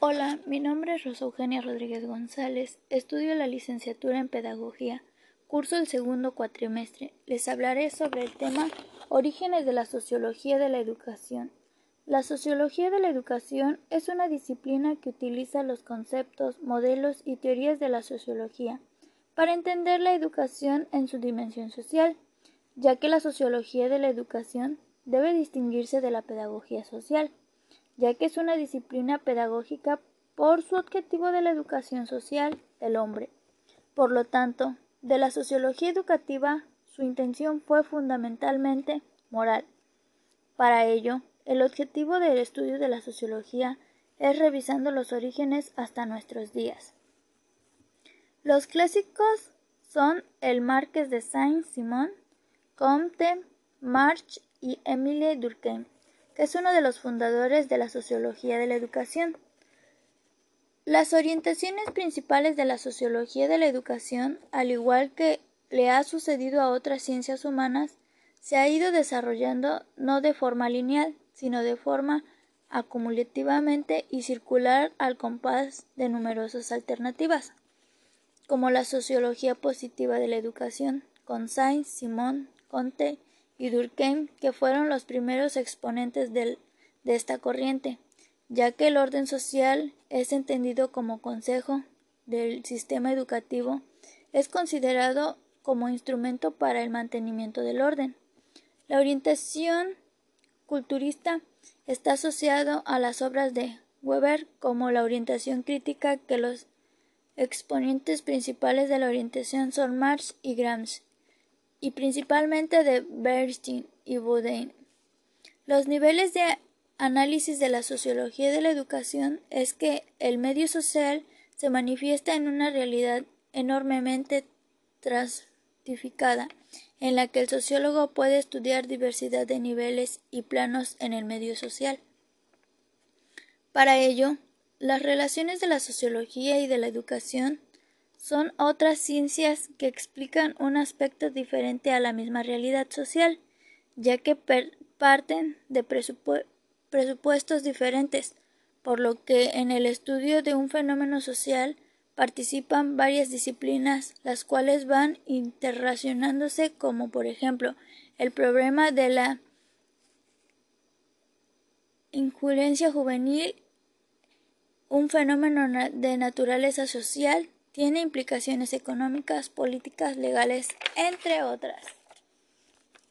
Hola, mi nombre es Rosa Eugenia Rodríguez González, estudio la licenciatura en Pedagogía, curso el segundo cuatrimestre. Les hablaré sobre el tema Orígenes de la Sociología de la Educación. La sociología de la educación es una disciplina que utiliza los conceptos, modelos y teorías de la sociología para entender la educación en su dimensión social, ya que la sociología de la educación debe distinguirse de la pedagogía social ya que es una disciplina pedagógica por su objetivo de la educación social del hombre. Por lo tanto, de la sociología educativa, su intención fue fundamentalmente moral. Para ello, el objetivo del estudio de la sociología es revisando los orígenes hasta nuestros días. Los clásicos son el Marqués de Saint-Simon, Comte, March y Émile Durkheim es uno de los fundadores de la sociología de la educación. Las orientaciones principales de la sociología de la educación, al igual que le ha sucedido a otras ciencias humanas, se ha ido desarrollando no de forma lineal, sino de forma acumulativamente y circular al compás de numerosas alternativas, como la sociología positiva de la educación, con Sainz, Simón, Conte y Durkheim, que fueron los primeros exponentes de esta corriente, ya que el orden social es entendido como consejo del sistema educativo, es considerado como instrumento para el mantenimiento del orden. La orientación culturista está asociado a las obras de Weber como la orientación crítica que los exponentes principales de la orientación son Marx y Gramsci y principalmente de Bernstein y Bourdieu. Los niveles de análisis de la sociología de la educación es que el medio social se manifiesta en una realidad enormemente transificada, en la que el sociólogo puede estudiar diversidad de niveles y planos en el medio social. Para ello, las relaciones de la sociología y de la educación son otras ciencias que explican un aspecto diferente a la misma realidad social, ya que parten de presupuestos diferentes, por lo que en el estudio de un fenómeno social participan varias disciplinas, las cuales van interrelacionándose, como por ejemplo el problema de la injurencia juvenil, un fenómeno de naturaleza social, tiene implicaciones económicas, políticas, legales, entre otras.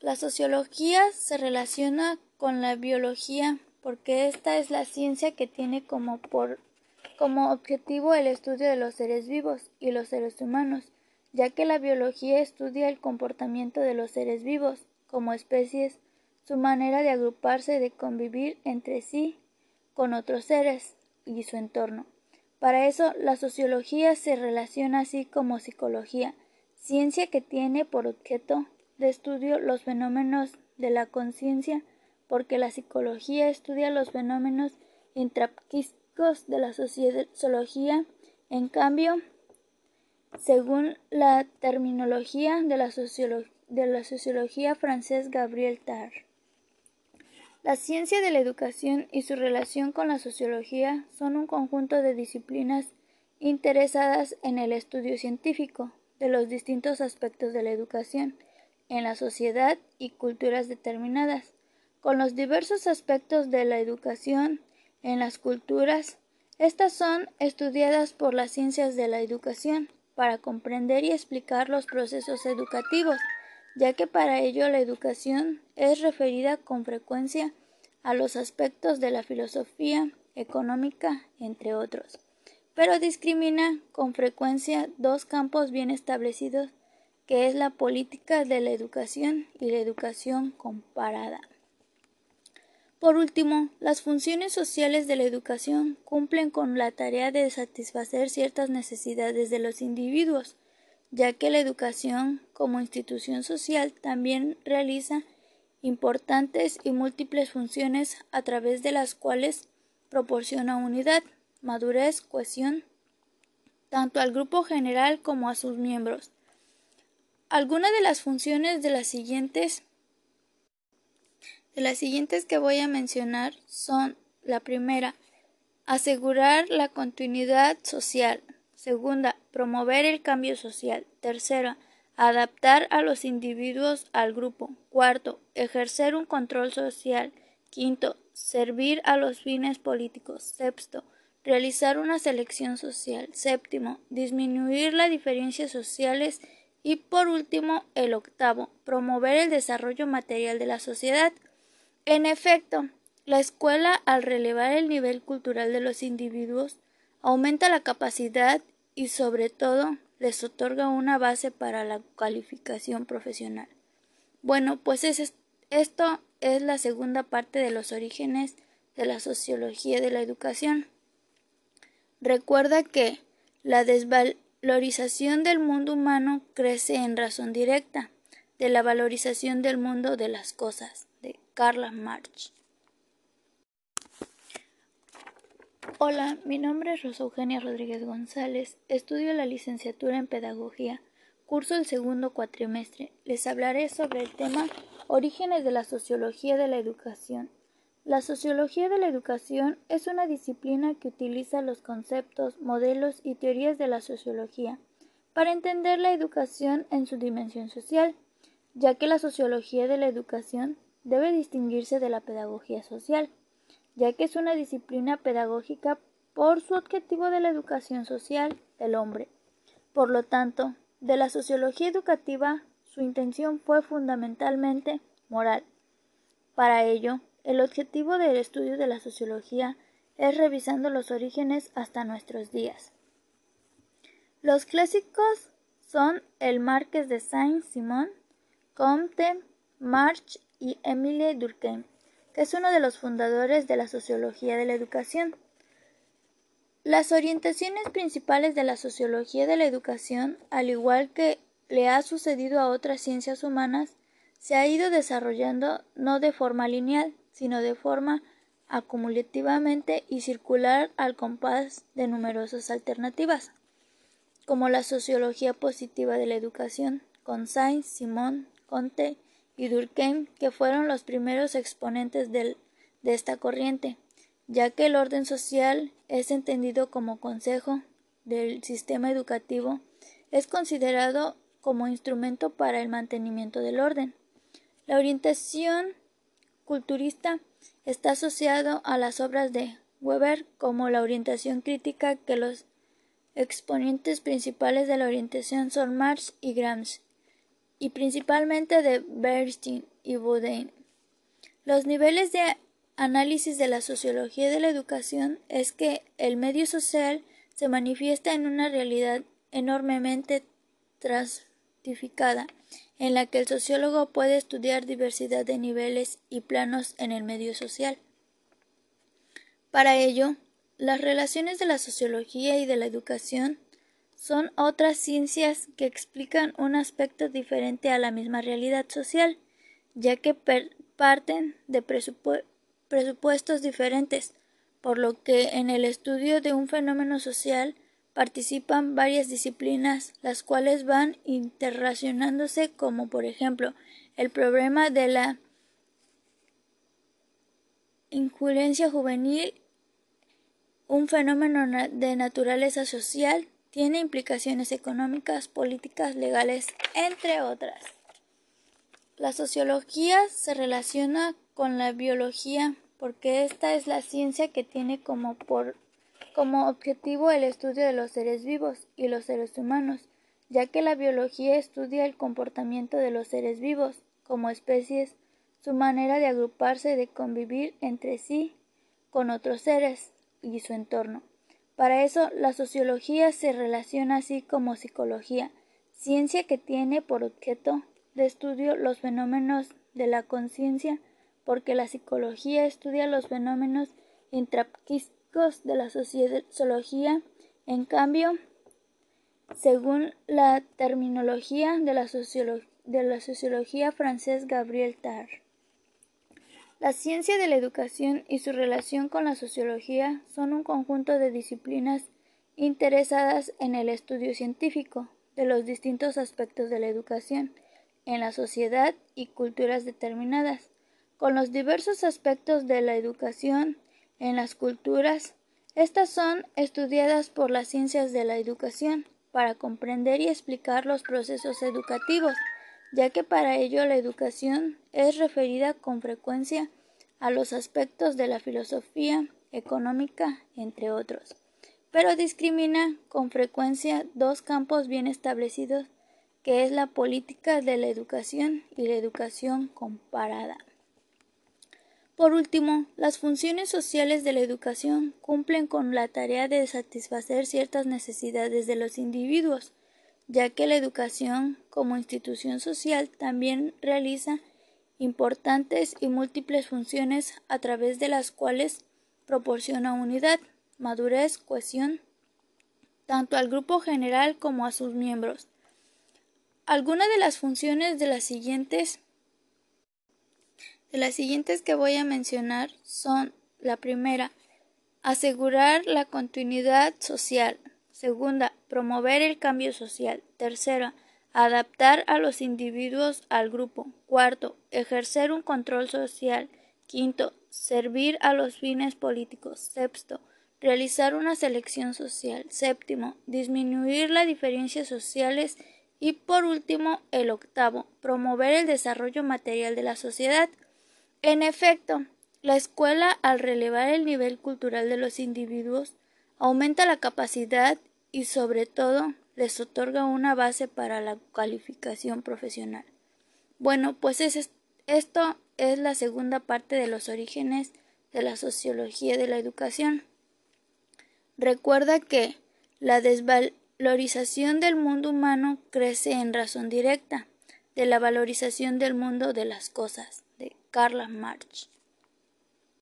La sociología se relaciona con la biología porque esta es la ciencia que tiene como, como objetivo el estudio de los seres vivos y los seres humanos, ya que la biología estudia el comportamiento de los seres vivos como especies, su manera de agruparse y de convivir entre sí con otros seres y su entorno. Para eso, la sociología se relaciona así como psicología, ciencia que tiene por objeto de estudio los fenómenos de la conciencia, porque la psicología estudia los fenómenos intrapsíquicos de la sociología. En cambio, según la terminología de la, sociología francés Gabriel Tar. La ciencia de la educación y su relación con la sociología son un conjunto de disciplinas interesadas en el estudio científico de los distintos aspectos de la educación en la sociedad y culturas determinadas, con los diversos aspectos de la educación en las culturas. Estas son estudiadas por las ciencias de la educación para comprender y explicar los procesos educativos ya que para ello la educación es referida con frecuencia a los aspectos de la filosofía económica, entre otros, pero discrimina con frecuencia dos campos bien establecidos, que es la política de la educación y la educación comparada. Por último, las funciones sociales de la educación cumplen con la tarea de satisfacer ciertas necesidades de los individuos, ya que la educación como institución social también realiza importantes y múltiples funciones a través de las cuales proporciona unidad, madurez, cohesión, tanto al grupo general como a sus miembros. Algunas de las funciones de las siguientes de las siguientes que voy a mencionar son la primera, asegurar la continuidad social. Segunda, promover el cambio social. Tercera, adaptar a los individuos al grupo. Cuarto, ejercer un control social. Quinto, servir a los fines políticos. Sexto, realizar una selección social. Séptimo, disminuir las diferencias sociales. Y por último, el octavo, promover el desarrollo material de la sociedad. En efecto, la escuela, al relevar el nivel cultural de los individuos, aumenta la capacidad y, sobre todo, les otorga una base para la calificación profesional. Bueno, pues esto es la segunda parte de los orígenes de la sociología de la educación. Recuerda que la desvalorización del mundo humano crece en razón directa de la valorización del mundo de las cosas, de Carla March. Hola, mi nombre es Rosa Eugenia Rodríguez González, estudio la licenciatura en Pedagogía, curso el segundo cuatrimestre. Les hablaré sobre el tema Orígenes de la Sociología de la Educación. La sociología de la educación es una disciplina que utiliza los conceptos, modelos y teorías de la sociología para entender la educación en su dimensión social, ya que la sociología de la educación debe distinguirse de la pedagogía social, ya que es una disciplina pedagógica por su objetivo de la educación social del hombre. Por lo tanto, de la sociología educativa su intención fue fundamentalmente moral. Para ello, el objetivo del estudio de la sociología es revisando los orígenes hasta nuestros días. Los clásicos son el Marqués de Saint-Simon, Comte, March y Émile Durkheim, es uno de los fundadores de la sociología de la educación. Las orientaciones principales de la sociología de la educación, al igual que le ha sucedido a otras ciencias humanas, se ha ido desarrollando no de forma lineal, sino de forma acumulativamente y circular al compás de numerosas alternativas, como la sociología positiva de la educación, con Sainz, Simón, Conte y Durkheim, que fueron los primeros exponentes de esta corriente, ya que el orden social es entendido como consejo del sistema educativo, es considerado como instrumento para el mantenimiento del orden. La orientación culturista está asociado a las obras de Weber como la orientación crítica que los exponentes principales de la orientación son Marx y Gramsci y principalmente de Bernstein y Bourdieu. Los niveles de análisis de la sociología de la educación es que el medio social se manifiesta en una realidad enormemente trans en la que el sociólogo puede estudiar diversidad de niveles y planos en el medio social. Para ello, las relaciones de la sociología y de la educación son otras ciencias que explican un aspecto diferente a la misma realidad social, ya que parten de presupuestos diferentes, por lo que en el estudio de un fenómeno social participan varias disciplinas, las cuales van interrelacionándose, como por ejemplo el problema de la injurencia juvenil, un fenómeno de naturaleza social, tiene implicaciones económicas, políticas, legales, entre otras. La sociología se relaciona con la biología porque esta es la ciencia que tiene como como objetivo el estudio de los seres vivos y los seres humanos, ya que la biología estudia el comportamiento de los seres vivos como especies, su manera de agruparse y de convivir entre sí con otros seres y su entorno. Para eso, la sociología se relaciona así como psicología, ciencia que tiene por objeto de estudio los fenómenos de la conciencia, porque la psicología estudia los fenómenos intrapsíquicos de la sociología, en cambio, según la terminología de la, sociología francés Gabriel Tar. La ciencia de la educación y su relación con la sociología son un conjunto de disciplinas interesadas en el estudio científico de los distintos aspectos de la educación en la sociedad y culturas determinadas, con los diversos aspectos de la educación en las culturas, Estas son estudiadas por las ciencias de la educación para comprender y explicar los procesos educativos, ya que para ello la educación es referida con frecuencia a los aspectos de la filosofía económica, entre otros, pero discrimina con frecuencia dos campos bien establecidos, que es la política de la educación y la educación comparada. Por último, las funciones sociales de la educación cumplen con la tarea de satisfacer ciertas necesidades de los individuos, ya que la educación como institución social también realiza importantes y múltiples funciones a través de las cuales proporciona unidad, madurez, cohesión, tanto al grupo general como a sus miembros. Algunas de las funciones de las siguientes de las siguientes que voy a mencionar son la primera, asegurar la continuidad social. Segunda, promover el cambio social. Tercera, adaptar a los individuos al grupo. Cuarto, ejercer un control social. Quinto, servir a los fines políticos. Sexto, realizar una selección social. Séptimo, disminuir las diferencias sociales. Y por último, el octavo, promover el desarrollo material de la sociedad. En efecto, la escuela, al relevar el nivel cultural de los individuos, aumenta la capacidad y, sobre todo, les otorga una base para la calificación profesional. Bueno, pues esto es la segunda parte de los orígenes de la sociología de la educación. Recuerda que la desvalorización del mundo humano crece en razón directa de la valorización del mundo de las cosas. Carla March.